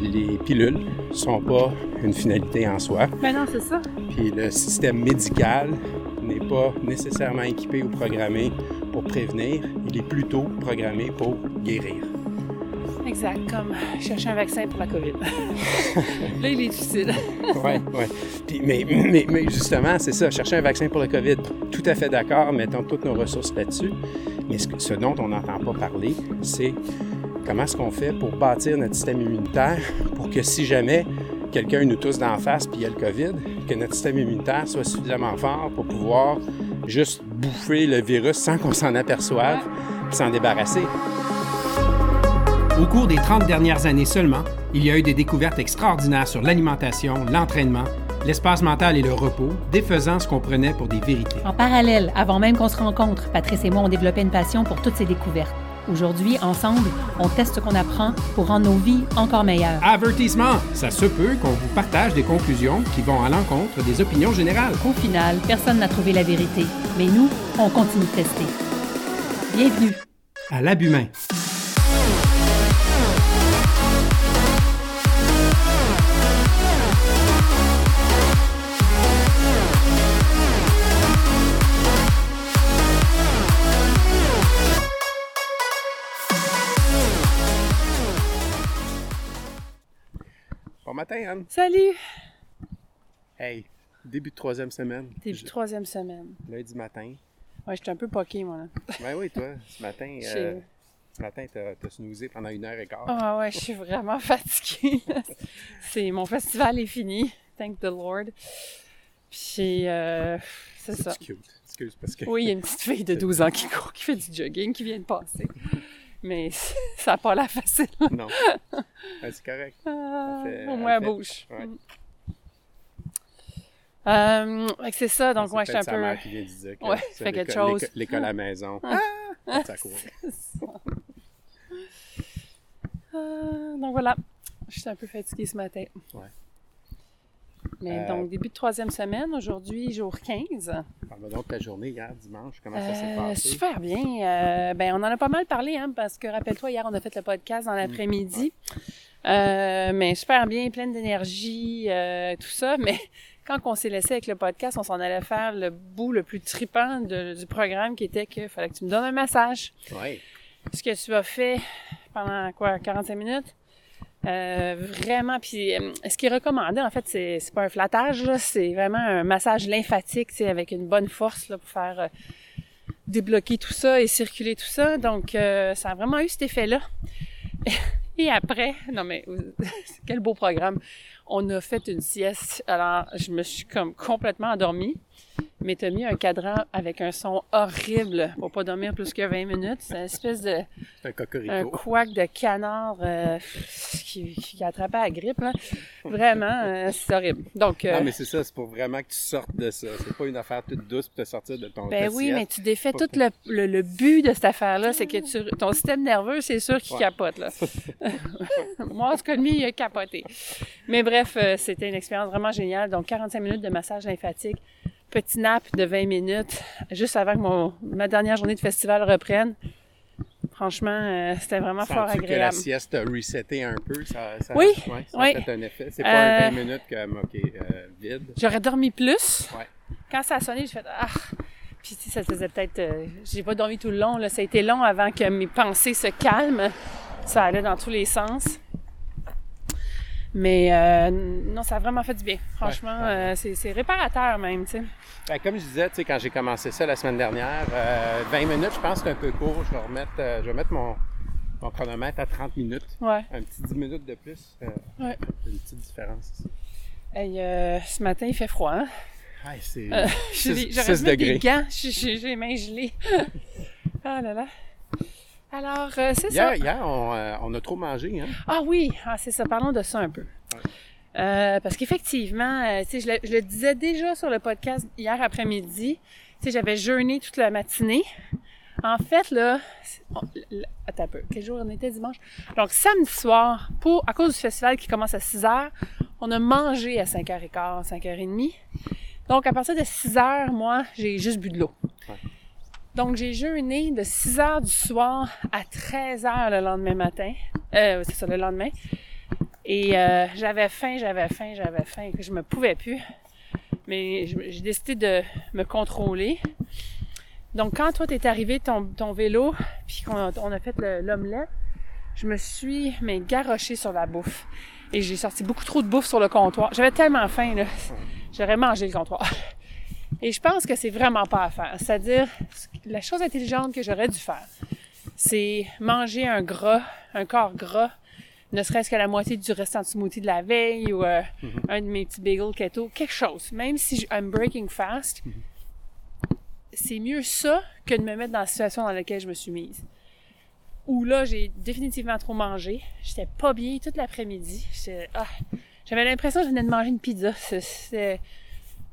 Les pilules sont pas une finalité en soi. Ben non, c'est ça. Puis le système médical n'est pas nécessairement équipé ou programmé pour prévenir. Il est plutôt programmé pour guérir. Exact, comme chercher un vaccin pour la COVID. Là, il est difficile. Oui, oui. Mais, mais, mais, justement, c'est ça, chercher un vaccin pour la COVID. Tout à fait d'accord, mettons toutes nos ressources là-dessus. Mais ce, ce dont on n'entend pas parler, c'est comment est-ce qu'on fait pour bâtir notre système immunitaire pour que si jamais quelqu'un nous tousse d'en face puis il y a le COVID, que notre système immunitaire soit suffisamment fort pour pouvoir juste bouffer le virus sans qu'on s'en aperçoive et s'en débarrasser? Au cours des 30 dernières années seulement, il y a eu des découvertes extraordinaires sur l'alimentation, l'entraînement, l'espace mental et le repos, défaisant ce qu'on prenait pour des vérités. En parallèle, avant même qu'on se rencontre, Patrice et moi ont développé une passion pour toutes ces découvertes. Aujourd'hui, ensemble, on teste ce qu'on apprend pour rendre nos vies encore meilleures. Avertissement! Ça se peut qu'on vous partage des conclusions qui vont à l'encontre des opinions générales. Au final, personne n'a trouvé la vérité, mais nous, on continue de tester. Bienvenue à l'Abumain. Salut! Hey, début de troisième semaine. Début de troisième semaine. Lundi matin. Ouais, j'étais un peu poqué, moi, là. Ben oui, toi, ce matin, euh, ce matin, t'as as snoozé pendant une heure et quart. Ah ouais, je suis vraiment fatiguée. c'est, mon festival est fini, thank the Lord. Puis, euh, c'est ça. Cute. Excuse, parce que... Oui, il y a une petite fille de 12 ans qui court, qui fait du jogging, qui vient de passer. Mais ça n'a pas l'air facile. non. c'est correct. Ah, au moins, bouge. Ouais. Mm. Euh, c'est ça, donc moi, je suis un peu. qui vient de dire que ouais, fait quelque chose. L'école à la maison. Ah! ça court. Euh, donc voilà, je suis un peu fatiguée ce matin. Ouais. Mais euh, donc, début de troisième semaine, aujourd'hui, jour 15. Parle-moi donc de ta journée hier, dimanche, comment ça s'est euh, passé? Super bien. Euh, ben, on en a pas mal parlé, hein, parce que rappelle-toi, hier, on a fait le podcast dans l'après-midi. mais super bien, pleine d'énergie, tout ça. Mais quand on s'est laissé avec le podcast, on s'en allait faire le bout le plus tripant du programme qui était qu'il fallait que tu me donnes un massage. Oui. Ce que tu as fait pendant quoi, 45 minutes? Euh, vraiment, puis euh, ce qui est recommandé, en fait, c'est, c'est pas un flattage, c'est vraiment un massage lymphatique, avec une bonne force là, pour faire euh, débloquer tout ça et circuler tout ça. Donc, ça a vraiment eu cet effet-là. Et après, non mais, quel beau programme. On a fait une sieste. Alors, je me suis comme complètement endormie mais t'as mis un cadran avec un son horrible pour pas dormir plus que 20 minutes. C'est une espèce de... un cocorico. Un couac de canard euh, qui, qui attrapait la grippe. Là. Vraiment, euh, c'est horrible. Donc, euh, Non, mais c'est ça, c'est pour vraiment que tu sortes de ça. C'est pas une affaire toute douce pour te sortir de ton Ben oui, mais tu défais tout le, le, but de cette affaire-là, c'est que tu, ton système nerveux, c'est sûr qu'il capote. Là. Moi, en tout cas, lui, il a capoté. Mais bref, c'était une expérience vraiment géniale. Donc, 45 minutes de massage lymphatique petit nap de 20 minutes juste avant que mon, ma dernière journée de festival reprenne. Franchement, euh, c'était vraiment fort agréable. que la sieste a reseté un peu? Ça, ça oui, ça a fait un effet. C'est pas un 20 euh, minutes comme, OK, euh, vide. J'aurais dormi plus. Ouais. Quand ça a sonné, j'ai fait « Ah! » Puis ça faisait peut-être... j'ai pas dormi tout le long. Là. Ça a été long avant que mes pensées se calment. Ça allait dans tous les sens. Mais euh, non, ça a vraiment fait du bien. Franchement, euh, c'est réparateur même, tu sais. Ben, comme je disais, tu sais, quand j'ai commencé ça la semaine dernière, 20 euh, minutes, je pense que c'est un peu court. Je vais remettre, je vais mettre mon, mon, chronomètre à 30 minutes. Ouais. Un petit 10 minutes de plus. ouais. Une petite différence. Hey, ce matin, il fait froid, hein? Ouais, c'est 6, 6 degrés. J'ai les mains gelées. ah là là. Alors, euh, c'est ça. Hier, on, euh, on, a trop mangé, hein? Ah oui, ah, c'est ça. Parlons de ça un peu. Euh, parce qu'effectivement, tu sais, je, le disais déjà sur le podcast hier après-midi. Tu sais, j'avais jeûné toute la matinée. En fait, là, attends un peu. Quel jour on était dimanche? Donc, samedi soir, pour, à cause du festival qui commence à 6 heures, on a mangé à 5h15, 5h30. Donc, à partir de 6 heures, moi, j'ai juste bu de l'eau. Ouais. Donc, j'ai jeûné de 6 heures du soir à 13 heures le lendemain matin. Euh, c'est ça, le lendemain. Et euh, j'avais faim, j'avais faim, j'avais faim, que je me pouvais plus. Mais j'ai décidé de me contrôler. Donc, quand toi, t'es arrivé ton, vélo, puis qu'on a, fait le- l'omelette, je me suis mais garochée sur la bouffe. Et j'ai sorti beaucoup trop de bouffe sur le comptoir. J'avais tellement faim, là. J'aurais mangé le comptoir. Et je pense que c'est vraiment pas à faire. C'est-à-dire, la chose intelligente que j'aurais dû faire, c'est manger un gras, un corps gras, ne serait-ce que la moitié du restant de smoothie de la veille ou euh, un de mes petits bagels keto, quelque chose. Même si je- I'm breaking fast, c'est mieux ça que de me mettre dans la situation dans laquelle je me suis mise. Où là, j'ai définitivement trop mangé. J'étais pas bien toute l'après-midi. Ah, J'avais l'impression que je venais de manger une pizza. C'était...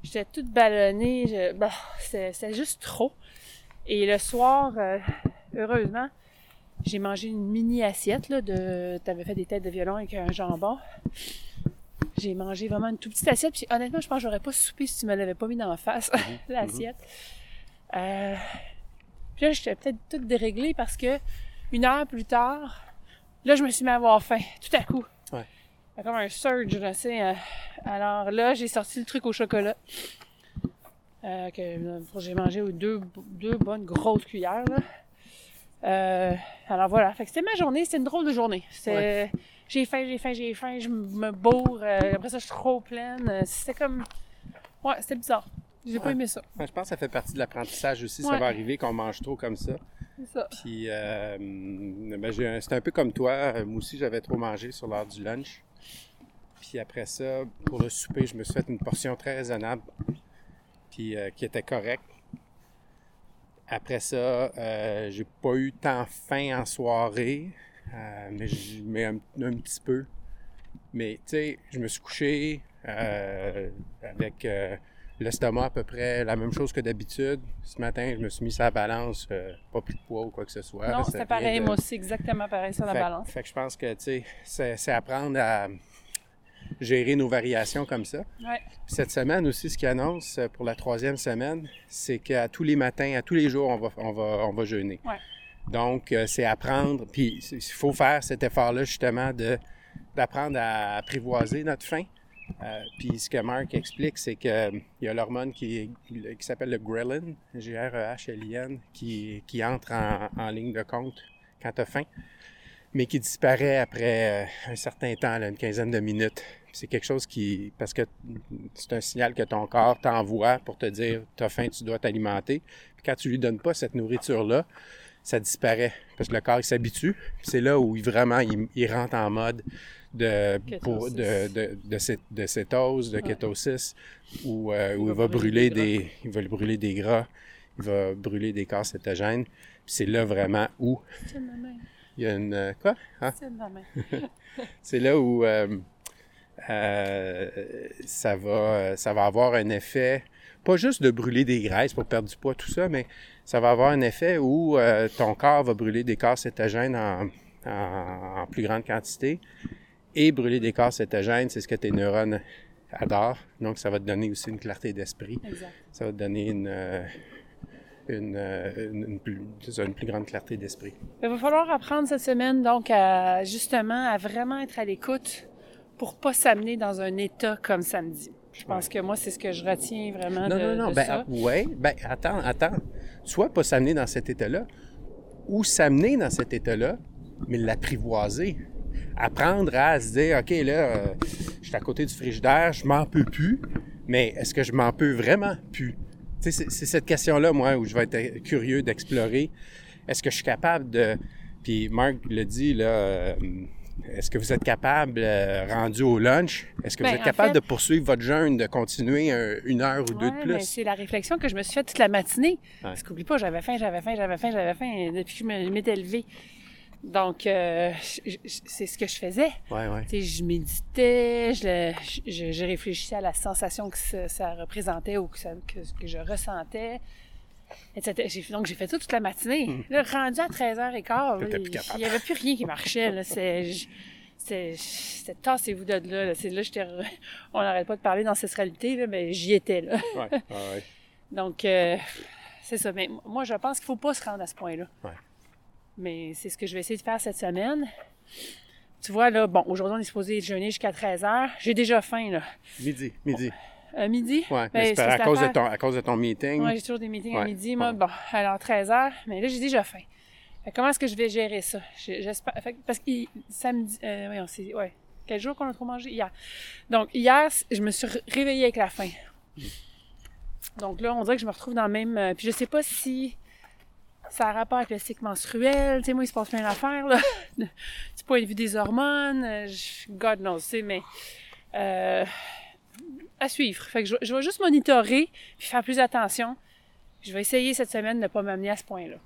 J'étais toute ballonnée. Je... bah, c'était juste trop. Et le soir, euh, heureusement, j'ai mangé une mini assiette là, de. T'avais fait des têtes de violon avec un jambon. J'ai mangé vraiment une toute petite assiette. Puis honnêtement, je pense que j'aurais pas soupé si tu me l'avais pas mis dans la face, l'assiette. Euh, Puis là, j'étais peut-être toute déréglée parce que une heure plus tard, là, je me suis mis à avoir faim, tout à coup. Ouais. Comme un surge, là, tu sais. euh. Alors là, j'ai sorti le truc au chocolat. Euh, que j'ai mangé aux deux, deux bonnes grosses cuillères, là. Euh, alors voilà, fait que c'était ma journée, c'était une drôle de journée. J'ai faim, j'ai faim, j'ai faim, je me bourre, après ça je suis trop pleine. C'était comme ouais, c'était bizarre. J'ai pas aimé ça. Ouais, je pense que ça fait partie de l'apprentissage aussi. Ça va arriver qu'on mange trop comme ça. C'est ça. Puis, euh, ben, un- peu comme toi. Moi aussi, j'avais trop mangé sur l'heure du lunch. Puis après ça, pour le souper, je me suis fait une portion très raisonnable. Puis euh, qui était correcte. Après ça, euh, j'ai pas eu tant faim en soirée. euh, mais un, un petit peu. Mais tu sais, je me suis couché euh, avec l'estomac à peu près la même chose que d'habitude. Ce matin, je me suis mis sur la balance, euh, pas plus de poids ou quoi que ce soit. non, c'était pareil, de- moi aussi, exactement pareil sur la fait, balance. Fait que je pense que, tu sais, c'est apprendre à gérer nos variations comme ça. Ouais. Cette semaine aussi, ce qui annonce euh, pour la troisième semaine, c'est qu'à tous les matins, à tous les jours, on va, on va, on va jeûner. Ouais. Donc, euh, c'est apprendre, puis il faut faire cet effort-là justement de, d'apprendre à apprivoiser notre faim. Euh, puis ce que Marc explique, c'est qu'il y a l'hormone qui, qui s'appelle le ghrelin, G-R-E-H-L-I-N, qui, qui entre en, en ligne de compte quand tu as faim, mais qui disparaît après euh, un certain temps, là, une quinzaine de minutes. C'est quelque chose qui... parce que c'est un signal que ton corps t'envoie pour te dire « t'as faim, tu dois t'alimenter ». Puis quand tu lui donnes pas cette nourriture-là, ça disparaît, parce que le corps il s'habitue. C'est là où il, vraiment il, il rentre en mode de, pour, de, de, de, de cétose, de Ouais. kétosis, où, euh, où va il va brûler brûler des des, il va brûler des gras, il va brûler des corps cétogènes. Puis c'est là vraiment où Il y a une euh, quoi Hein? C'est là où euh, euh, ça va ça va avoir un effet pas juste de brûler des graisses pour perdre du poids tout ça, mais ça va avoir un effet où ton corps va brûler des corps cétogènes en, en- en plus grande quantité et brûler des corps cétogènes, c'est ce que tes neurones adorent. Donc ça va te donner aussi une clarté d'esprit. Exact. Ça va te donner une une, euh, une, une plus, une grande clarté d'esprit. Il va falloir apprendre cette semaine, donc, à, justement, à vraiment être à l'écoute pour pas s'amener dans un état comme samedi. Je pense que moi, c'est ce que je retiens vraiment Non, de, non, non. de Ben, ça. ah, ouais. Ben, attends, attends. Soit pas s'amener dans cet état-là, ou s'amener dans cet état-là, mais l'apprivoiser. Apprendre à se dire, OK, là, euh, je suis à côté du frigidaire, je m'en peux plus, mais est-ce que je m'en peux vraiment plus? C'est cette question-là, moi, où je vais être curieux d'explorer. Est-ce que je suis capable de... Puis Marc le dit, là... euh, est-ce que vous êtes capable, euh, rendu au lunch, est-ce que Ben, vous êtes en capable fait- de poursuivre votre jeûne, de continuer un- une heure ou deux de plus? mais c'est la réflexion que je me suis faite toute la matinée. Ouais. Parce qu'oublie pas, j'avais faim, j'avais faim, j'avais faim, j'avais faim depuis que je me- m'étais levée. Donc, euh, c'est ce que je faisais. Ouais, ouais. Je méditais, je, le- je, je réfléchissais à la sensation que ça, ça représentait ou que, ça- que, que je ressentais, etc. Donc, j'ai fait ça toute la matinée. Là, rendu à 13h15, là, Hmm. T'étais plus il n'y avait plus rien qui marchait. C'était tassez-vous de là. là. Re- on n'arrête pas de parler d'ancestralité, là, mais j'y étais. Là. Ouais. Donc, euh, c'est ça. Mais moi, je pense qu'il faut pas se rendre à ce point-là. Mais c'est ce que je vais essayer de faire cette semaine. Tu vois, là, bon, aujourd'hui, on est supposé jeûner jusqu'à 13 heures. J'ai déjà faim, là. Midi, midi. Euh, midi? Ben, mais c'est c'est à, cause de ton, à cause de ton meeting. Ouais, j'ai toujours des meetings à midi, moi. ouais. Bon, alors 13 heures. Mais là, j'ai déjà faim. Fait comment est-ce que je vais gérer ça? J'espère. parce que samedi. Euh, voyons, c'est. Ouais. Quel jour qu'on a trop mangé? Hier. Donc, hier, je me suis ré- réveillée avec la faim. Donc là, on dirait que je me retrouve dans le même. euh, puis je sais pas si ça a rapport avec le cycle menstruel. Tu sais, moi, il se passe plein d'affaires, là. du point de vue des hormones. euh, je- God knows, tu sais, mais. euh, à suivre. Fait que je, je vais juste monitorer puis faire plus attention. Je vais essayer cette semaine de ne pas m'amener à ce point-là.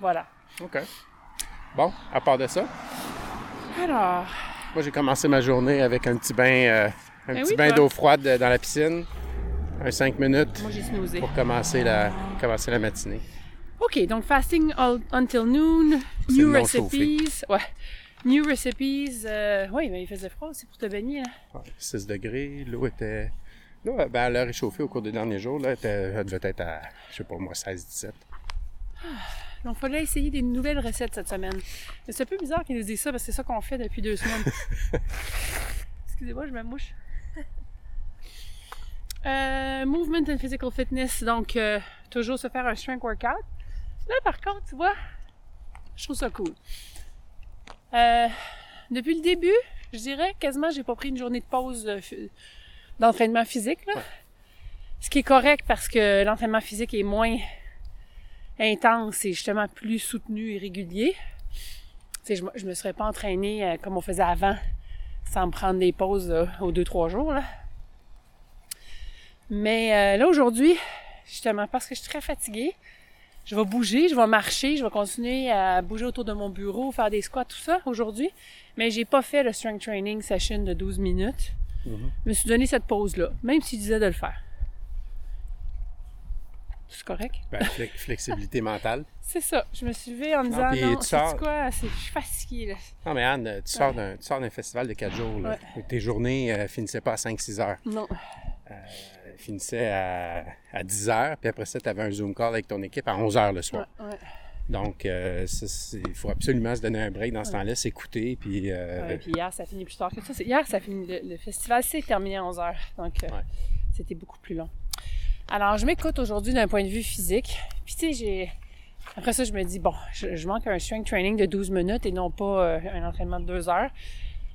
Voilà. OK. Bon, à part de ça, Alors, moi, j'ai commencé ma journée avec un petit bain, euh, un Ben petit oui, bain d'eau froide dans la piscine. Un 5 minutes moi pour commencer la, commencer la matinée. OK, donc fasting all- until noon, new recipes. Ouais. New recipes. euh, oui, mais il faisait froid aussi pour te baigner. Là. Ouais, 6 degrés, l'eau était... L'eau, euh, ben, elle a réchauffé au cours des derniers jours. Là, elle, devait être à, je sais pas moi, 16-17. Donc, il fallait essayer des nouvelles recettes cette semaine. Mais c'est un peu bizarre qu'ils nous disent ça parce que c'est ça qu'on fait depuis deux semaines. Excusez-moi, je me mouche. Euh, movement and physical fitness. Donc, euh, toujours se faire un strength workout. Là, par contre, tu vois, je trouve ça cool. Euh, depuis le début, je dirais quasiment, j'ai pas pris une journée de pause euh, d'entraînement physique. Là. Ce qui est correct parce que l'entraînement physique est moins intense et justement plus soutenu et régulier. Tu sais, je, me- je me serais pas entraînée euh, comme on faisait avant, sans me prendre des pauses là, aux deux, trois jours. Là. Mais euh, là, aujourd'hui, justement, parce que je suis très fatiguée, je vais bouger, je vais marcher, je vais continuer à bouger autour de mon bureau, faire des squats, tout ça aujourd'hui. Mais j'ai pas fait le strength training session de 12 minutes. Je me suis donné cette pause-là, même s'il disait de le faire. C'est correct? Ben, fle- flexibilité mentale. C'est ça. Je me suis levée en me disant, non, tu sais-tu sors- quoi? C'est- Je suis fatiguée, là. Non, mais Anne, tu sors d'un, tu sors d'un festival de 4 jours. Là, où tes journées euh, finissaient pas à 5-6 heures. Non. Elles finissaient à, à 10 heures. Puis après ça, tu avais un Zoom call avec ton équipe à 11 heures le soir. Ouais, ouais. Donc, euh, il faut absolument se donner un break dans ce temps-là, s'écouter. Puis, euh, puis hier, ça finit plus tard que ça. Hier, ça finit, le, le festival s'est terminé à 11h. Donc, euh, c'était beaucoup plus long. Alors, je m'écoute aujourd'hui d'un point de vue physique. Puis, tu sais, j'ai. Après ça, je me dis, bon, je, je manque un strength training de 12 minutes et non pas un entraînement de 2 heures.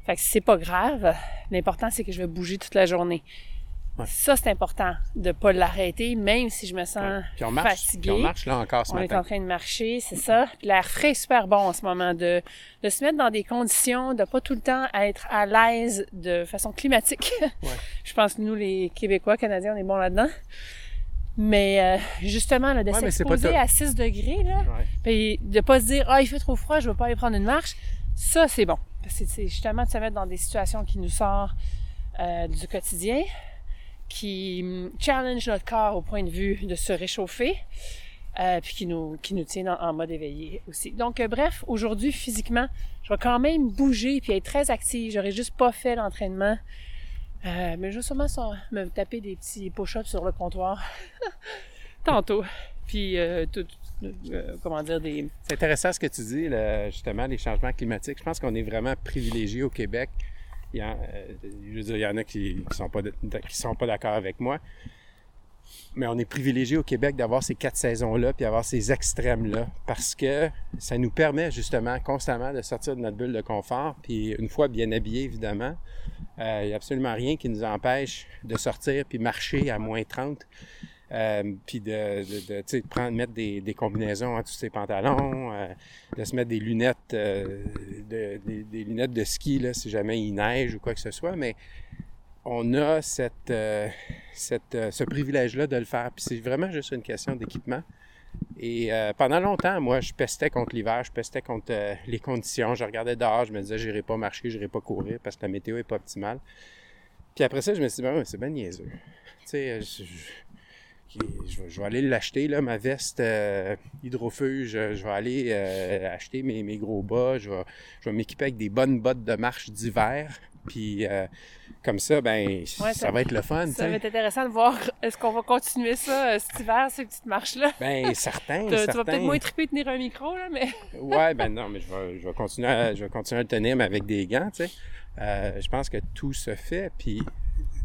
Fait que c'est pas grave. L'important, c'est que je vais bouger toute la journée. Ouais. Ça, c'est important de pas l'arrêter, même si je me sens puis on marche. fatiguée. Puis on marche là encore ce On est matin. en train de marcher, c'est ça. L'air frais est super bon en ce moment. De, de se mettre dans des conditions, de pas tout le temps être à l'aise de façon climatique. Je pense que nous, les Québécois, Canadiens, on est bons là-dedans. Mais euh, justement, là, de Ouais, s'exposer à 6 degrés, là, Ouais. puis de pas se dire « Ah, il fait trop froid, je vais pas aller prendre une marche », ça, c'est bon. Parce que c'est justement de se mettre dans des situations qui nous sortent euh, du quotidien, qui hum, challenge notre corps au point de vue de se réchauffer, euh, puis qui nous, qui nous tiennent en, mode éveillé aussi. Donc, euh, bref, aujourd'hui, physiquement, je vais quand même bouger puis être très active. J'aurais juste pas fait l'entraînement. Euh, mais je vais sûrement me taper des petits push-ups sur le comptoir tantôt. Puis, tout, comment dire, des... C'est intéressant ce que tu dis, justement, les changements climatiques. Je pense qu'on est vraiment privilégié au Québec. Il y en, euh, je veux dire, y en a qui ne sont pas, qui sont pas d'accord avec moi. Mais on est privilégié au Québec d'avoir ces quatre saisons-là puis d'avoir ces extrêmes-là parce que ça nous permet justement constamment de sortir de notre bulle de confort. Puis une fois bien habillé, évidemment, euh, il n'y a absolument rien qui nous empêche de sortir puis marcher à moins 30. Euh, puis de, prendre, mettre des, combinaisons entre tous ses pantalons, euh, de se mettre des lunettes, euh, de- des, lunettes de ski là, si jamais il neige ou quoi que ce soit, mais on a cette, cette, ce privilège-là de le faire. Puis c'est vraiment juste une question d'équipement. Et pendant longtemps, moi, je pestais contre l'hiver, je pestais contre les conditions. Je regardais dehors, je me disais, j'irai pas marcher, j'irai pas courir parce que la météo est pas optimale. Puis après ça, je me suis dit, ben c'est bien niaiseux. Tu sais, je vais, je vais aller l'acheter, là, ma veste euh, hydrofuge. Je, je vais aller euh, acheter mes, mes gros bas. Je vais, je vais m'équiper avec des bonnes bottes de marche d'hiver Puis euh, comme ça, ben, Ouais, ça, ça- va être le fun, Ça va être intéressant de voir est-ce qu'on va continuer ça euh, cet hiver, ces petites marches-là? Ben, certain, Tu tu vas certain. peut-être moins triper tenir un micro, là, mais. Ouais, ben non, mais je vais, je vais continuer, à, je vais continuer à le tenir, mais avec des gants, tu sais. Euh, je pense que tout se fait. Puis, tu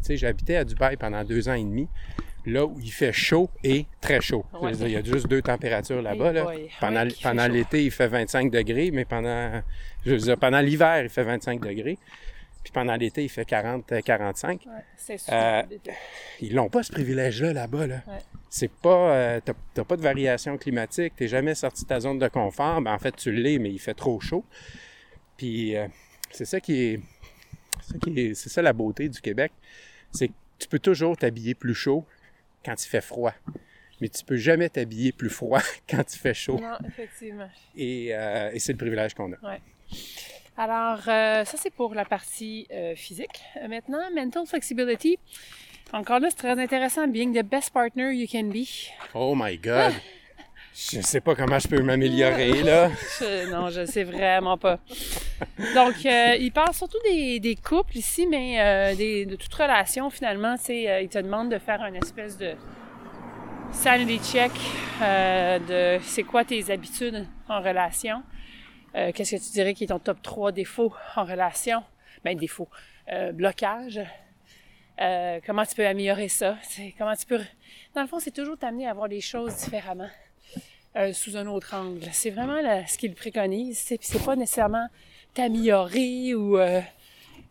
sais, j'ai habité à Dubaï pendant deux ans et demi, là où il fait chaud et très chaud. Ouais. dire, Il y a juste deux températures là-bas. Là. Pendant, Ouais, l'été, il fait 25 degrés, mais pendant, je veux dire, pendant l'hiver, il fait 25 degrés. Puis pendant l'été, il fait 40-45. Ouais, c'est Euh, super. d'été. Ils l'ont pas ce privilège-là là-bas. Là. Ouais. C'est pas. euh, t'as, t'as pas de variation climatique, t'es jamais sorti de ta zone de confort. Ben, en fait, tu l'es, mais il fait trop chaud. Puis euh, c'est ça qui est. C'est ça, qui est- c'est ça la beauté du Québec. C'est que tu peux toujours t'habiller plus chaud quand il fait froid. Mais tu peux jamais t'habiller plus froid quand il fait chaud. Non, effectivement. Et, euh, et c'est le privilège qu'on a. Alors, euh, ça, c'est pour la partie euh, physique. Maintenant, mental flexibility. Encore là, c'est très intéressant. Being the best partner you can be. Oh my God! Je sais pas comment je peux m'améliorer, là. Je- non, je sais vraiment pas. Donc, euh, il parle surtout des, des couples ici, mais euh, des- de toute relation, finalement. Euh, il te demande de faire une espèce de sanity check euh, de c'est quoi tes habitudes en relation. Euh, Qu'est-ce que tu dirais qui est ton top 3 défauts en relation? Ben, défauts. Euh, blocage. Euh, comment tu peux améliorer ça? C'est comment tu peux... Dans le fond, c'est toujours t'amener à voir les choses différemment euh, sous un autre angle. C'est vraiment ce qu'il préconise. C'est, c'est pas nécessairement t'améliorer ou euh,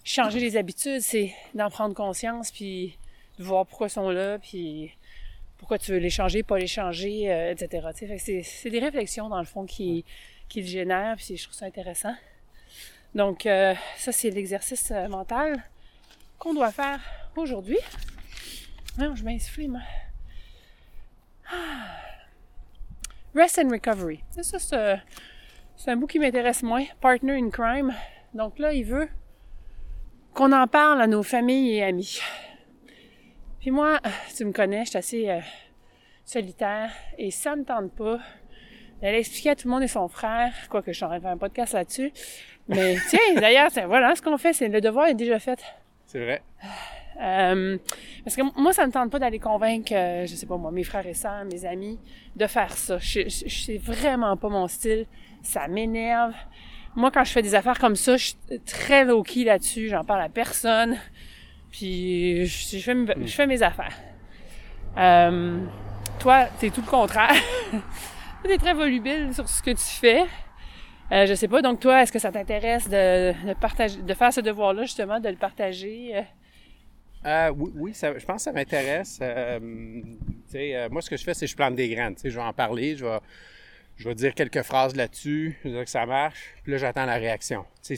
changer les habitudes, c'est d'en prendre conscience puis de voir pourquoi ils sont là, puis pourquoi tu veux les changer, pas les changer, euh, etc. C'est, des réflexions dans le fond qui, le génèrent, puis je trouve ça intéressant. Donc ça c'est l'exercice mental qu'on doit faire aujourd'hui. Non, je m'insuffle, moi. Rest and Recovery. Ça, c'est, un bout qui m'intéresse moins. Partner in Crime. Donc là, il veut qu'on en parle à nos familles et amis. Puis moi, tu me connais, je suis assez euh, solitaire et ça me tente pas d'aller expliquer à tout le monde et son frère, quoique je suis en faire un podcast là-dessus. Mais tiens, d'ailleurs, voilà, ce qu'on fait, c'est le devoir est déjà fait. C'est vrai. Euh, parce que moi, ça me tente pas d'aller convaincre, euh, je sais pas moi, mes frères et sœurs, mes amis, de faire ça. Je, je, je- c'est vraiment pas mon style. Ça m'énerve. Moi, quand je fais des affaires comme ça, je suis très low-key là-dessus. J'en parle à personne. Puis, je, je fais, mes- je fais mes affaires. Euh, toi, c'est tout le contraire. tu es très volubile sur ce que tu fais. Euh, je sais pas. Donc, toi, est-ce que ça t'intéresse de, de partager, de faire ce devoir-là, justement, de le partager? Euh, oui, oui, ça- je pense que ça m'intéresse. Euh, euh, moi, ce que je fais, c'est que je plante des graines. Je vais en parler, je vais, je vais dire quelques phrases là-dessus, je vais dire que ça marche, puis là, j'attends la réaction. Si,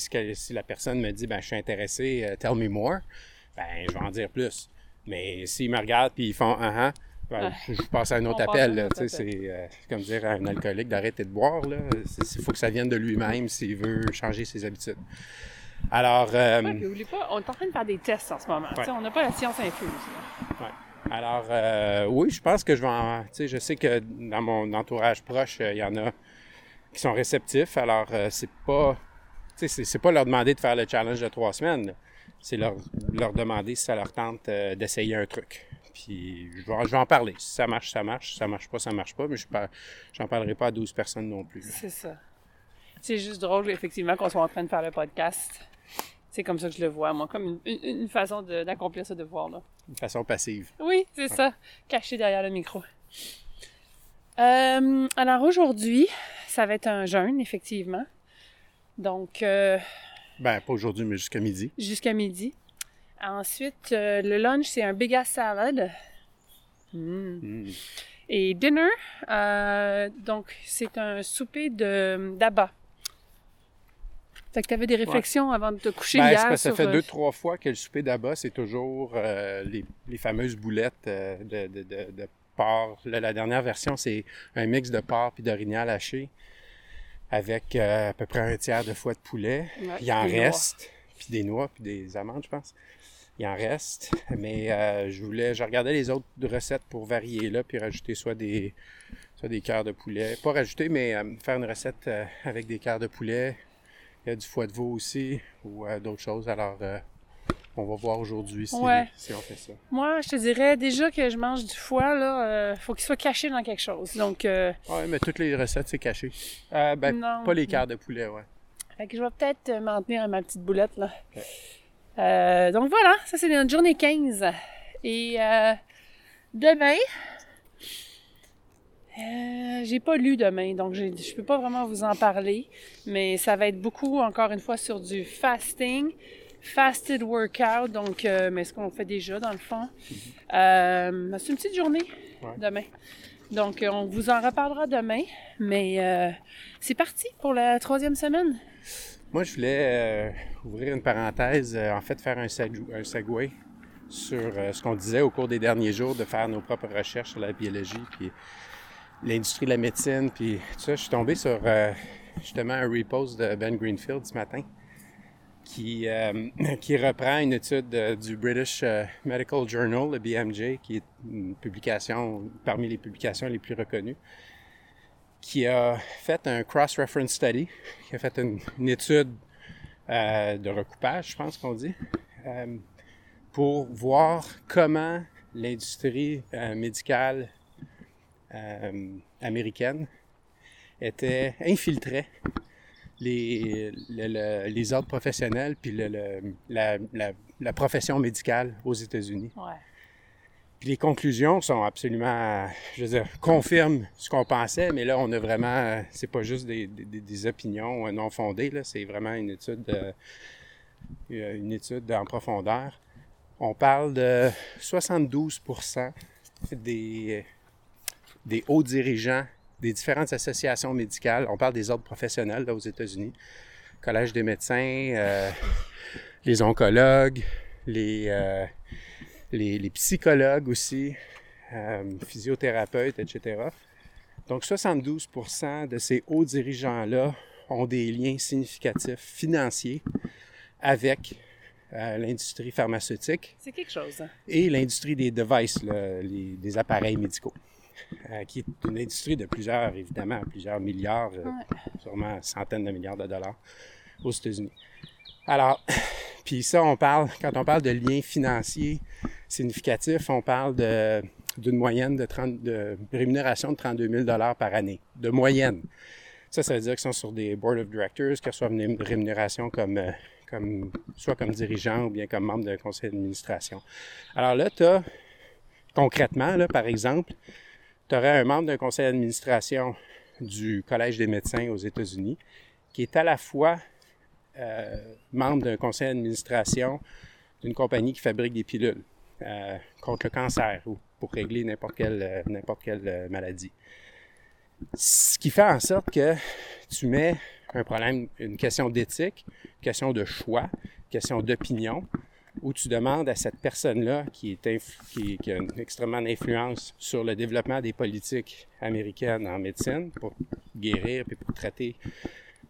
la personne me dit, ben, je suis intéressé, tell me more, ben, je vais en dire plus. Mais s'ils me regardent puis ils font, ah ah, ben, je, je passe à un autre On appel. c'est comme dire à un alcoolique d'arrêter de boire. Il faut que ça vienne de lui-même s'il veut changer ses habitudes. Alors, euh, Ouais, puis oublie pas, on est en train de faire des tests en ce moment. On n'a pas la science infuse. Ouais. Alors, euh, oui, je pense que je vais en. Je sais que dans mon entourage proche, euh, il y en a qui sont réceptifs. Alors, euh, c'est pas. C'est- pas leur demander de faire le challenge de trois semaines. C'est leur, leur demander si ça leur tente d'essayer un truc. Puis, je vais, je vais en parler. Si ça marche, ça marche. Si ça marche pas, ça marche pas. Mais je par- j'en parlerai pas à 12 personnes non plus. C'est ça. C'est juste drôle, effectivement, qu'on soit en train de faire le podcast. C'est comme ça que je le vois, moi, comme une, une- une façon de- d'accomplir ce devoir-là. De façon passive. Oui, c'est ça. Caché derrière le micro. Euh, alors aujourd'hui, ça va être un jeûne, effectivement. Donc, euh, Ben, pas aujourd'hui, mais jusqu'à midi. jusqu'à midi. Ensuite, euh, le lunch, c'est un big ass salad. Mm. Mm. Et dinner, donc c'est un souper de d'abat. Fait que tu avais des réflexions avant de te coucher Ben, hier parce que ça sur, fait euh, deux, trois fois que le souper d'abat, c'est toujours euh, les, les fameuses boulettes euh, de, de, de, de porc. Là, la dernière version, c'est un mix de porc puis d'orignal haché avec euh, à peu près un tiers de foie de poulet. Ouais, Il en reste, puis des noix, puis des amandes, je pense. Il en reste, mais euh, je voulais, je regardais les autres recettes pour varier là, puis rajouter soit des, soit des cœurs de poulet. Pas rajouter, mais euh, faire une recette avec des cœurs de poulet. Il y a du foie de veau aussi, ou euh, d'autres choses. Alors, euh, On va voir aujourd'hui si, Ouais. si on fait ça. Moi, je te dirais déjà que je mange du foie, là, euh, faut qu'il soit caché dans quelque chose. Donc, Ouais, mais toutes les recettes, c'est caché. Ben, Non. pas les quarts de poulet, ouais. fait que je vais peut-être m'en tenir à ma petite boulette, là. Donc voilà, ça c'est notre journée 15. Et demain, euh, j'ai pas lu demain, donc je peux pas vraiment vous en parler, mais ça va être beaucoup, encore une fois, sur du fasting, fasted workout, donc, euh, mais ce qu'on fait déjà dans le fond. Euh, c'est une petite journée Ouais. demain. Donc, on vous en reparlera demain, mais c'est parti pour la troisième semaine. Moi, je voulais ouvrir une parenthèse, en fait, faire un, seg- un segue sur ce qu'on disait au cours des derniers jours, de faire nos propres recherches sur la biologie, puis l'industrie de la médecine, puis tout ça. Je suis tombé sur euh, justement un repost de Ben Greenfield ce matin qui, euh, qui reprend une étude du British euh, Medical Journal, le BMJ, qui est une publication parmi les publications les plus reconnues, qui a fait un cross-reference study, qui a fait une, une étude de recoupage, je pense qu'on dit, pour voir comment l'industrie médicale euh, américaine était infiltrait les, le- le- les ordres professionnels puis le- la, la- la profession médicale aux États-Unis. Ouais. Puis les conclusions sont absolument, je veux dire, confirment ce qu'on pensait, mais là, on a vraiment, c'est pas juste des, des- des opinions non fondées, là, c'est vraiment une étude, euh, une étude en profondeur. On parle de 72% des, des hauts dirigeants des différentes associations médicales. On parle des ordres professionnels là, aux États-Unis. Collège des médecins, euh, les oncologues, les, euh, les, les psychologues aussi, euh, physiothérapeutes, etc. Donc 72% de ces hauts dirigeants-là ont des liens significatifs financiers avec euh, l'industrie pharmaceutique C'est quelque chose. hein? et l'industrie des devices, là, les, des appareils médicaux, euh, qui est une industrie de plusieurs, évidemment, plusieurs milliards, euh, Ouais. sûrement centaines de milliards de dollars aux États-Unis. Alors, puis ça, on parle, quand on parle de liens financiers significatifs, on parle de- d'une moyenne de, 30, de rémunération de 32 000 dollars par année, de moyenne. Ça, ça veut dire qu'ils sont sur des board of directors, qui reçoivent une rémunération comme, euh, comme, soit comme dirigeant ou bien comme membre d'un conseil d'administration. Alors là, tu as, concrètement, là, par exemple, tu aurais un membre d'un conseil d'administration du Collège des médecins aux États-Unis qui est à la fois euh, membre d'un conseil d'administration d'une compagnie qui fabrique des pilules euh, contre le cancer ou pour régler n'importe quelle, euh, n'importe quelle maladie. Ce qui fait en sorte que tu mets un problème, une question d'éthique, une question de choix, une question d'opinion, où tu demandes à cette personne-là qui, est inf- qui, qui a une extrêmement d'influence sur le développement des politiques américaines en médecine pour guérir et pour traiter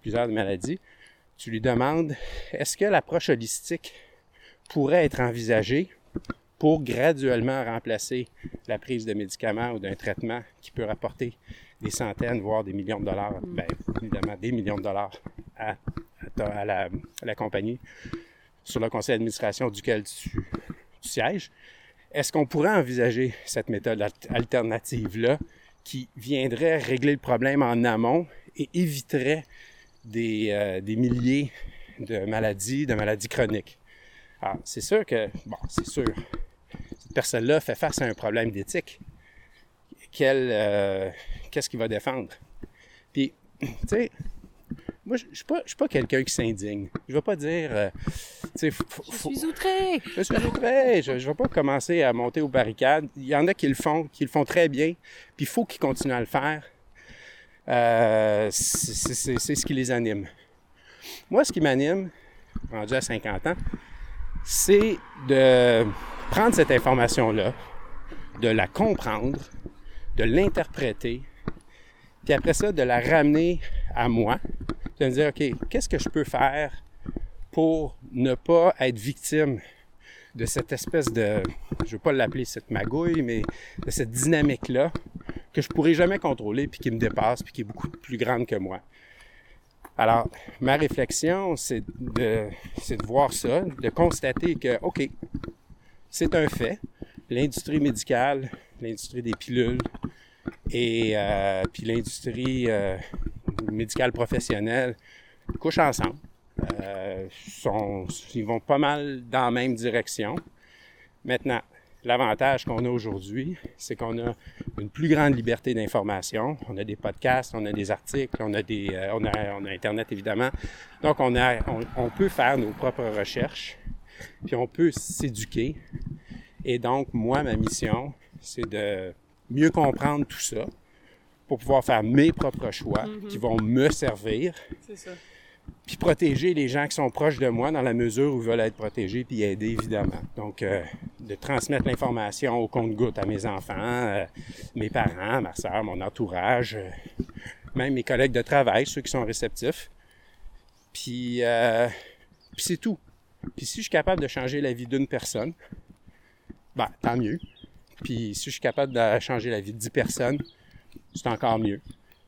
plusieurs maladies, tu lui demandes est-ce que l'approche holistique pourrait être envisagée pour graduellement remplacer la prise de médicaments ou d'un traitement qui peut rapporter des centaines, voire des millions de dollars, bien évidemment des millions de dollars à, à ta- à la, à la compagnie sur le conseil d'administration duquel tu, sièges. Est-ce qu'on pourrait envisager cette méthode al- alternative-là qui viendrait régler le problème en amont et éviterait des, euh, milliers de maladies, de maladies chroniques? Alors, c'est sûr que, bon, c'est sûr, cette personne-là fait face à un problème d'éthique. Euh, qu'est-ce qu'il va défendre? Puis, tu sais, moi, je ne suis pas, pas quelqu'un qui s'indigne. Je ne vais pas dire, euh, sais, Je suis outré! je suis outré. Je ne vais pas commencer à monter aux barricades. Il y en a qui le font, qui le font très bien, puis il faut qu'ils continuent à le faire. Euh, c'est ce qui les anime. Moi, ce qui m'anime, rendu à 50 ans, c'est de prendre cette information-là, de la comprendre, de l'interpréter, puis après ça, de la ramener à moi, de me dire, OK, qu'est-ce que je peux faire pour ne pas être victime de cette espèce de, je ne veux pas l'appeler cette magouille, mais de cette dynamique-là que je pourrais jamais contrôler, puis qui me dépasse, puis qui est beaucoup plus grande que moi? Alors, ma réflexion, c'est de, de voir ça, de constater que, OK, c'est un fait. L'industrie médicale, l'industrie des pilules et euh, puis l'industrie euh, médicale professionnelle couchent ensemble. Euh, ils vont pas mal dans la même direction. Maintenant, l'avantage qu'on a aujourd'hui, c'est qu'on a une plus grande liberté d'information. On a des podcasts, on a des articles, on a des, euh, on, a, Internet évidemment. Donc, on, a, on peut faire nos propres recherches, puis on peut s'éduquer. Et donc, moi, ma mission, c'est de mieux comprendre tout ça pour pouvoir faire mes propres choix qui vont me servir, C'est ça. puis protéger les gens qui sont proches de moi dans la mesure où ils veulent être protégés, puis aider évidemment. Donc, euh, de transmettre l'information au compte-goutte à mes enfants, euh, mes parents, ma soeur, mon entourage, euh, même mes collègues de travail, ceux qui sont réceptifs. Puis, puis c'est tout. Puis si je suis capable de changer la vie d'une personne, ben, tant mieux. Puis si je suis capable de changer la vie de 10 personnes, c'est encore mieux.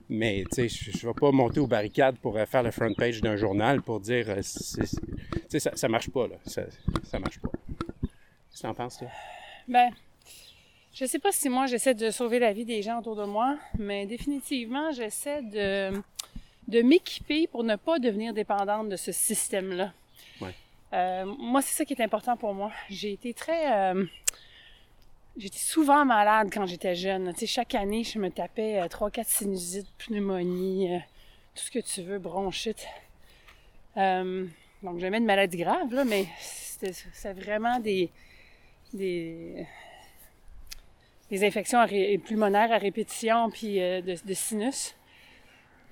Mais tu sais, je ne vais pas monter aux barricades pour euh, faire le front page d'un journal pour dire, euh, tu sais, ça, ça marche pas là, ça, ça marche pas. Qu'est-ce que t'en penses toi? Ben, je sais pas si moi j'essaie de sauver la vie des gens autour de moi, mais définitivement j'essaie de, de m'équiper pour ne pas devenir dépendante de ce système-là. Ouais. Euh, moi, c'est ça qui est important pour moi. J'ai été très. euh, J'étais souvent malade quand j'étais jeune. Chaque année, je me tapais euh, 3-4 sinusites, pneumonie, euh, tout ce que tu veux, bronchite. Euh, donc, jamais de maladie grave, là, mais c'était vraiment des, des, infections pulmonaires à répétition, puis euh, de, sinus.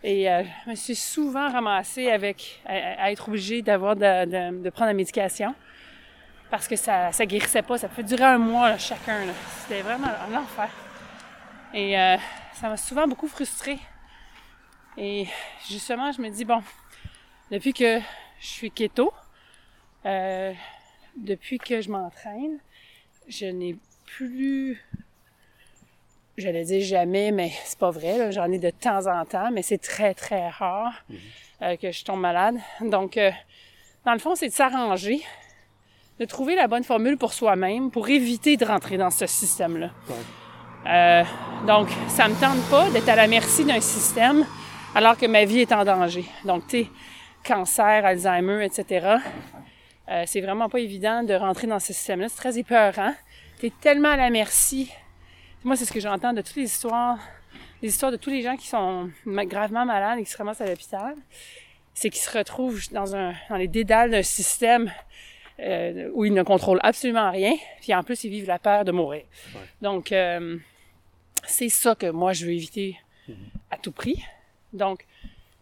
Et euh, je me suis souvent ramassée avec à, être obligée d'avoir de- de prendre la médication parce que ça ça guérissait pas. Ça peut durer un mois là, chacun. là. C'était vraiment un enfer. Et euh, ça m'a souvent beaucoup frustrée. Et justement, je me dis bon, depuis que je suis keto, euh, depuis que je m'entraîne, je n'ai plus j'allais dire jamais, mais c'est pas vrai. là. J'en ai de temps en temps, mais c'est très, très rare euh, que je tombe malade. Donc, euh, dans le fond, c'est de s'arranger, de trouver la bonne formule pour soi-même pour éviter de rentrer dans ce système-là. Euh, donc, ça me tente pas d'être à la merci d'un système alors que ma vie est en danger. Donc, tu sais, cancer, Alzheimer, etc. Euh, c'est vraiment pas évident de rentrer dans ce système-là. C'est très épeurant. Tu es tellement à la merci moi, c'est ce que j'entends de toutes les histoires, les histoires de tous les gens qui sont gravement malades et qui se ramassent à l'hôpital. C'est qu'ils se retrouvent dans, un, dans les dédales d'un système euh, où ils ne contrôlent absolument rien, puis en plus, ils vivent la peur de mourir. Donc, euh, c'est ça que moi, je veux éviter à tout prix. Donc,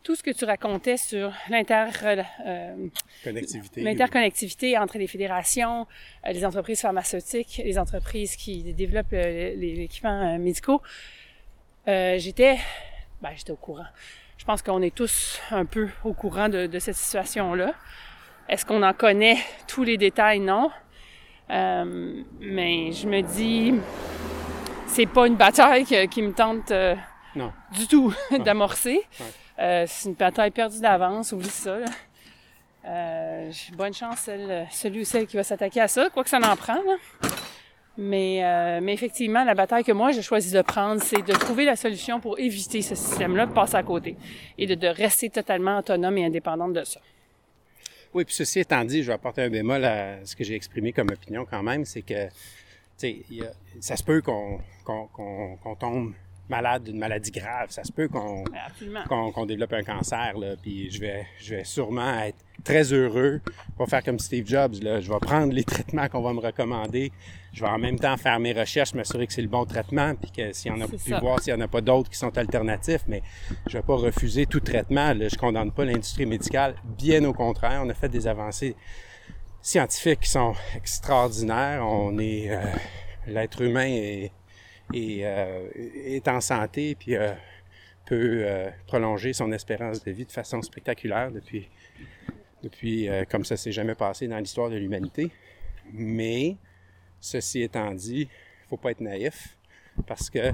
tout ce que tu racontais sur euh, Connectivité. L'interconnectivité entre les fédérations, euh, les entreprises pharmaceutiques, les entreprises qui développent euh, les, équipements euh, médicaux, euh, j'étais, ben, j'étais au courant. Je pense qu'on est tous un peu au courant de, de cette situation-là. Est-ce qu'on en connaît tous les détails? Non. Euh, mais je me dis, c'est pas une bataille que- qui me tente euh, Non. du tout d'amorcer. Ouais. Euh, c'est une bataille perdue d'avance, oublie ça. là. Euh, j'ai- bonne chance celle- celui ou celle qui va s'attaquer à ça, quoi que ça en prend. là. Mais, euh, mais effectivement, la bataille que moi j'ai choisi de prendre, c'est de trouver la solution pour éviter ce système-là de passer à côté et de, de rester totalement autonome et indépendante de ça. Oui, puis ceci étant dit, je vais apporter un bémol à ce que j'ai exprimé comme opinion quand même, c'est que, tu sais, ça se peut qu'on qu'on- qu'on tombe malade d'une maladie grave, ça se peut qu'on développe un cancer, là, puis je vais, je vais sûrement être très heureux, pas faire comme Steve Jobs, là, je vais prendre les traitements qu'on va me recommander, je vais en même temps faire mes recherches, m'assurer que c'est le bon traitement, puis que s'il y en a, ça. voir s'il n'y en a pas d'autres qui sont alternatifs, mais je vais pas refuser tout traitement, là, je condamne pas l'industrie médicale, bien au contraire, on a fait des avancées scientifiques qui sont extraordinaires, on est, euh, l'être humain est, est, euh, est en santé, puis euh, peut euh, prolonger son espérance de vie de façon spectaculaire depuis, depuis euh, comme ça s'est jamais passé dans l'histoire de l'humanité. Mais, ceci étant dit, faut pas être naïf parce que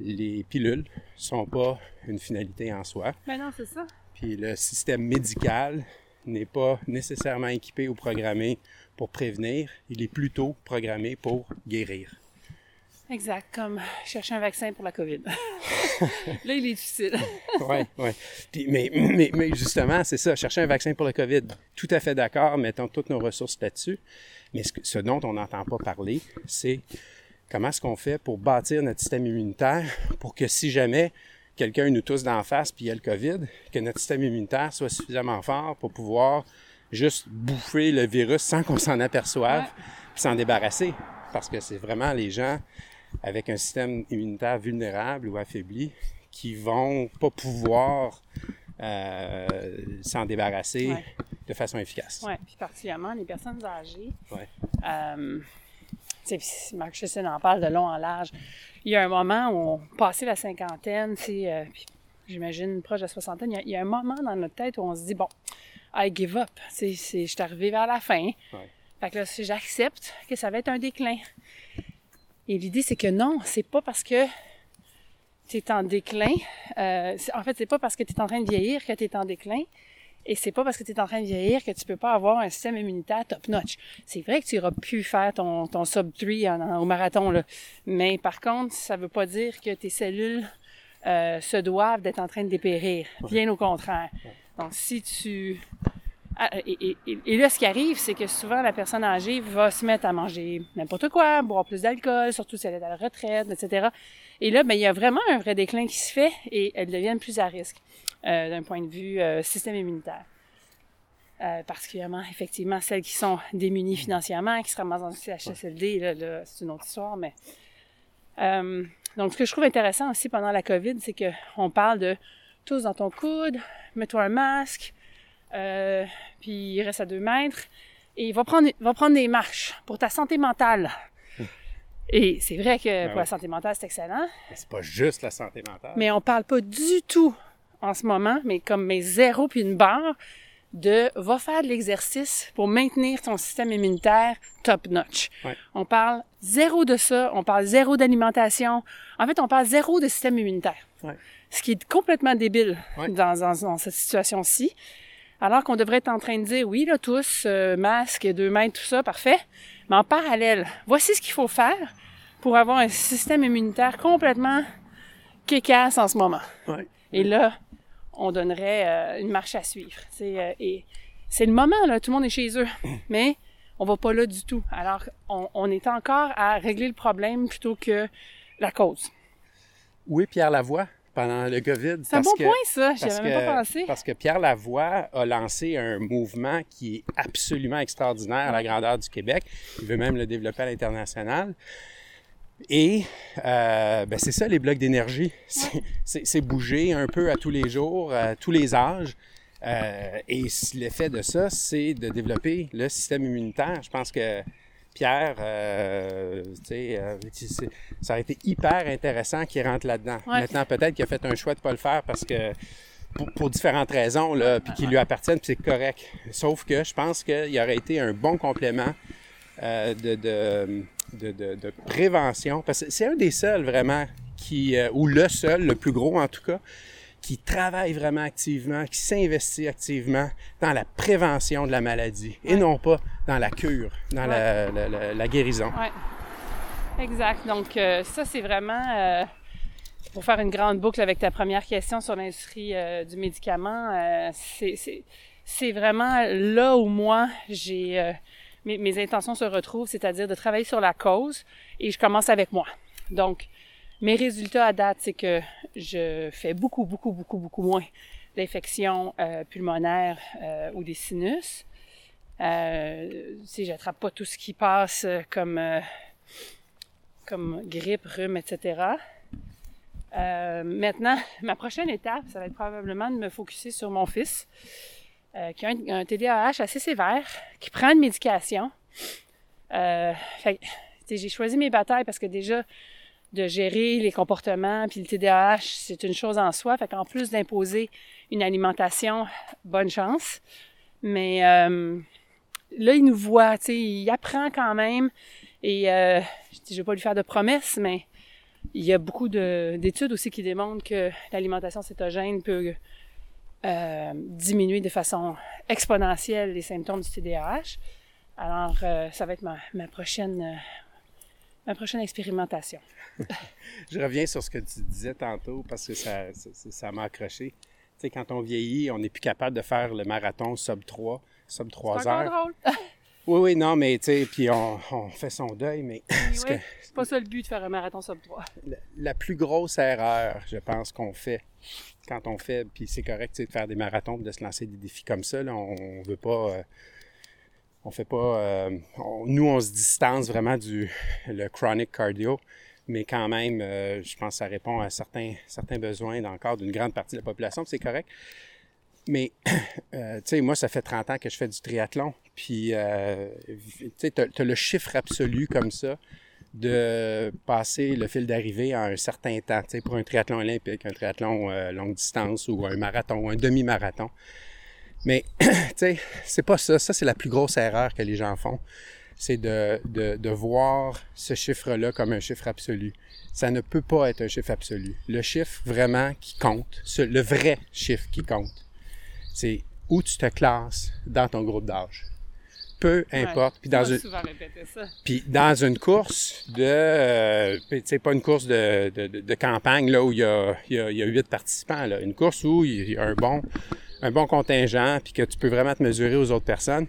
les pilules sont pas une finalité en soi. Mais non, c'est ça. Puis le système médical n'est pas nécessairement équipé ou programmé pour prévenir, il est plutôt programmé pour guérir. Exact, comme chercher un vaccin pour la COVID. là, il est difficile. oui, oui. Mais, mais, mais, justement, c'est ça, chercher un vaccin pour la COVID. Tout à fait d'accord, mettons toutes nos ressources là-dessus. Mais ce, ce dont on n'entend pas parler, c'est comment est-ce qu'on fait pour bâtir notre système immunitaire pour que si jamais quelqu'un nous tousse d'en face puis il y a le COVID, que notre système immunitaire soit suffisamment fort pour pouvoir juste bouffer le virus sans qu'on s'en aperçoive, puis s'en débarrasser. Parce que c'est vraiment les gens avec un système immunitaire vulnérable ou affaibli qui vont pas pouvoir euh, s'en débarrasser de façon efficace. Oui, puis particulièrement les personnes âgées. Ouais. Euh, Marc Chesson en parle de long en large. Il y a un moment où on passait la cinquantaine, euh, j'imagine proche de la soixantaine, il y, a, un moment dans notre tête où on se dit, bon, I give up. je suis arrivé vers la fin. Ouais. Fait que là, j'accepte que ça va être un déclin. Et l'idée, c'est que non, c'est pas parce que tu es en déclin. Euh, en fait, c'est pas parce que tu es en train de vieillir que tu es en déclin. Et c'est pas parce que tu es en train de vieillir que tu peux pas avoir un système immunitaire top-notch. C'est vrai que tu auras pu faire ton, ton sub-3 au marathon, là. mais par contre, ça veut pas dire que tes cellules euh, se doivent d'être en train de dépérir. Bien au contraire. Donc, si tu... Ah, et, là, ce qui arrive, c'est que souvent, la personne âgée va se mettre à manger n'importe quoi, boire plus d'alcool, surtout si elle est à la retraite, etc. Et là, ben, il y a vraiment un vrai déclin qui se fait et elles deviennent plus à risque. Euh, d'un point de vue euh, système immunitaire. Euh, particulièrement, effectivement, celles qui sont démunies financièrement, qui se ramassent dans le CHSLD, là, là, c'est une autre histoire, mais... donc, ce que je trouve intéressant aussi pendant la COVID, c'est qu'on parle de tous dans ton coude, mets-toi un masque, puis il reste à deux mètres, et va prendre, va prendre des marches pour ta santé mentale. Et c'est vrai que Ben pour oui. la santé mentale, c'est excellent, Mais c'est pas juste la santé mentale. mais on parle pas du tout en ce moment, mais comme mes zéro puis une barre, de va faire de l'exercice pour maintenir ton système immunitaire top notch. Ouais. On parle zéro de ça, on parle zéro d'alimentation. En fait, on parle zéro de système immunitaire. Ouais. Ce qui est complètement débile Ouais. dans, dans, dans cette situation-ci. Alors qu'on devrait être en train de dire, oui, là, tous, euh, masque, deux mètres, tout ça, parfait. Mais en parallèle, voici ce qu'il faut faire pour avoir un système immunitaire complètement kékasse en ce moment. Ouais. Et là, on donnerait euh, une marche à suivre. C'est, euh, et c'est le moment, là, tout le monde est chez eux. Mais on va pas là du tout. Alors, on, on est encore à régler le problème plutôt que la cause. Est Pierre Lavoie pendant le COVID? C'est un bon que- point, ça. J'y avais même pas pensé. Parce que Pierre Lavoie a lancé un mouvement qui est absolument extraordinaire à la grandeur du Québec. Il veut même le développer à l'international. Et euh, ben c'est ça, les blocs d'énergie. C'est- bouger un peu à tous les jours, à tous les âges. Euh, et l'effet de ça, c'est de développer le système immunitaire. Je pense que Pierre, euh, tu sais, euh, ça aurait été hyper intéressant qu'il rentre là-dedans. Ouais. Maintenant, peut-être qu'il a fait un choix de pas le faire parce que pour, pour différentes raisons, là, puis qui lui appartiennent, puis c'est correct. Sauf que je pense qu'il aurait été un bon complément euh, de, de, de, de- de prévention, parce que c'est un des seuls vraiment qui, ou le seul, le plus gros en tout cas, qui travaille vraiment activement, qui s'investit activement dans la prévention de la maladie et non pas dans la cure, dans la, la- la- la guérison. Ouais. Exact. Donc, euh, ça, c'est vraiment euh, pour faire une grande boucle avec ta première question sur l'industrie euh, du médicament. c'est- vraiment là où moi, j'ai mes, mes intentions se retrouvent, c'est-à-dire de travailler sur la cause et je commence avec moi. Donc, mes résultats à date, c'est que je fais beaucoup, beaucoup, beaucoup, beaucoup moins d'infections euh, pulmonaires euh, ou des sinus. Euh, si j'attrape pas tout ce qui passe euh, comme euh, comme grippe, rhume, etc. Maintenant, ma prochaine étape, ça va être probablement de me focuser sur mon fils, qui a un, TDAH assez sévère, qui prend une médication. J'ai choisi mes batailles parce que déjà, de gérer les comportements, puis le TDAH, c'est une chose en soi. Fait qu'en plus d'imposer une alimentation, bonne chance. Mais là, il nous voit, tu sais, il apprend quand même. Et euh, je ne vais pas lui faire de promesses, mais il y a beaucoup de- d'études aussi qui démontrent que l'alimentation cétogène peut, euh, diminuer de façon exponentielle les symptômes du TDAH. Alors, euh, ça va être ma, prochaine, ma expérimentation. Je reviens sur ce que tu disais tantôt parce que ça, m'a accroché. Tu quand on vieillit, on n'est plus capable de faire le marathon sub 3, 3 C'est heures. drôle. Oui, oui, non, mais tu sais, puis on, on fait son deuil, mais ce que- Oui, c'est pas ça le but de faire un marathon sub 3. la, la plus grosse erreur, je pense, qu'on fait quand on fait, puis c'est correct, tu sais, de faire des marathons, de se lancer des défis comme ça, là, on, on veut pas, euh, on fait pas, euh, on- nous, on se distance vraiment du le chronic cardio, mais quand même, euh, je pense que ça répond à certains, certains besoins encore d'une grande partie de la population, c'est correct. Mais, euh, tu sais, moi, ça fait 30 ans que je fais du triathlon, puis, euh, tu sais, t'as as le chiffre absolu comme ça de passer le fil d'arrivée à un certain temps, tu sais, pour un triathlon olympique, un triathlon euh, longue distance ou un marathon ou un demi-marathon. Mais, tu sais, c'est pas ça. Ça, c'est la plus grosse erreur que les gens font. C'est de, de, de voir ce chiffre-là comme un chiffre absolu. Ça ne peut pas être un chiffre absolu. Le chiffre vraiment qui compte, le vrai chiffre qui compte, c'est où tu te classes dans ton groupe d'âge. Peu importe. Puis dans une, ça. puis dans une course de, euh, sais, pas une course de, de, campagne là où il y a, huit participants, là. une course où il y a un bon, un bon contingent, puis que tu peux vraiment te mesurer aux autres personnes.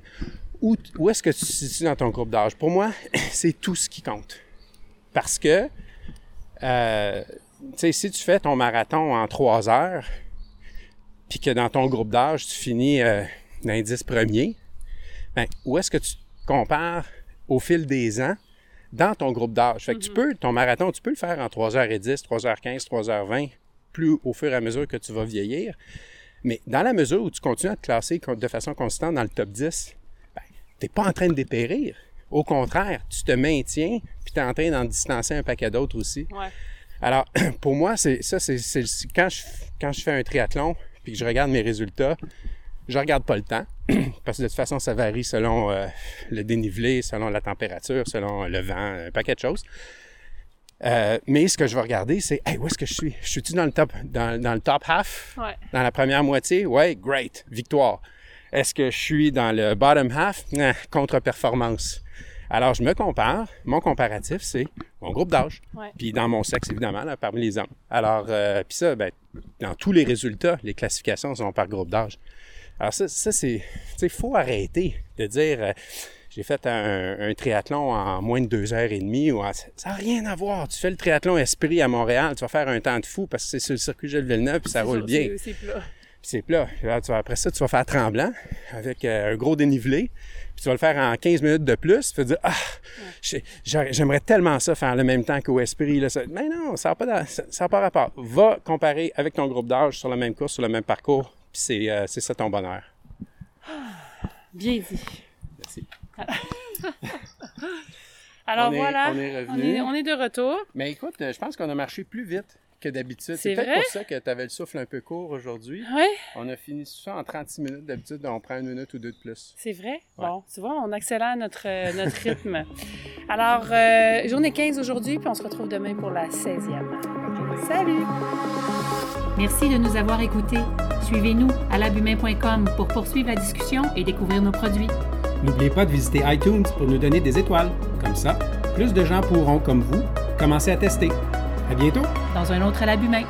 Où, où est-ce que tu te situes dans ton groupe d'âge? Pour moi, c'est tout ce qui compte. Parce que, euh, tu sais, si tu fais ton marathon en trois heures, puis que dans ton groupe d'âge, tu finis euh, dans les premiers, ben, où est-ce que tu te compares au fil des ans dans ton groupe d'âge? Fait que tu peux, ton marathon, tu peux le faire en 3h10, 3h15, 3h20, plus au fur et à mesure que tu vas vieillir. Mais dans la mesure où tu continues à te classer de façon constante dans le top 10, ben, tu n'es pas en train de dépérir. Au contraire, tu te maintiens, puis tu es en train d'en distancer un paquet d'autres aussi. Ouais. Alors, pour moi, c'est ça, c'est c'est- c'est- quand je, quand je fais un triathlon puis que je regarde mes résultats, je regarde pas le temps parce que de toute façon, ça varie selon euh, le dénivelé, selon la température, selon le vent, un paquet de choses. Euh, mais ce que je vais regarder, c'est hey, où est-ce que je suis? Je suis-tu dans le top, dans, dans le top half? Ouais. Dans la première moitié? Ouais, great, victoire. Est-ce que je suis dans le bottom half? Contre-performance. Alors, je me compare. Mon comparatif, c'est mon groupe d'âge. Ouais. Puis dans mon sexe, évidemment, là, parmi les hommes. Alors, euh, puis ça, ben, dans tous les résultats, les classifications sont par groupe d'âge. Alors ça, ça c'est... Tu sais, il faut arrêter de dire... euh, j'ai fait un, un triathlon en moins de deux heures et demie. Ou en- ça n'a rien à voir. Tu fais le triathlon Esprit à Montréal, tu vas faire un temps de fou parce que c'est sur le circuit Gilles Villeneuve puis ça roule bien. c'est- plat. Puis c'est plat. Là, tu vas- après ça, tu vas faire tremblant avec euh, un gros dénivelé. Puis tu vas le faire en 15 minutes de plus. Tu vas te dire, ah, j'ai- j'ai- j'aimerais tellement ça faire le même temps qu'au Esprit. Là. Ça- Mais non, ça n'a pas, d'a- ça, ça a pas rapport. Va comparer avec ton groupe d'âge sur la même course, sur le même parcours. Puis c'est euh, c'est ça ton bonheur. Bien dit. Merci. Alors On est- voilà, on est on est, on est de retour. Mais écoute, je pense qu'on a marché plus vite que d'habitude. C'est C'est peut-être pour ça que tu avais le souffle un peu court aujourd'hui. Oui, On a fini ça en 36 minutes. D'habitude, on prend une minute ou deux de plus. c'est vrai? Ouais. Bon, tu vois, on accélère notre, euh, notre rythme. Alors, euh, journée 15 aujourd'hui, puis on se retrouve demain pour la 16e. Salut! Merci de nous avoir écoutés. Suivez-nous à labumain.com pour poursuivre la discussion et découvrir nos produits. N'oubliez pas de visiter iTunes pour nous donner des étoiles. Comme ça, plus de gens pourront, comme vous, commencer à tester. À bientôt! Dans un autre main.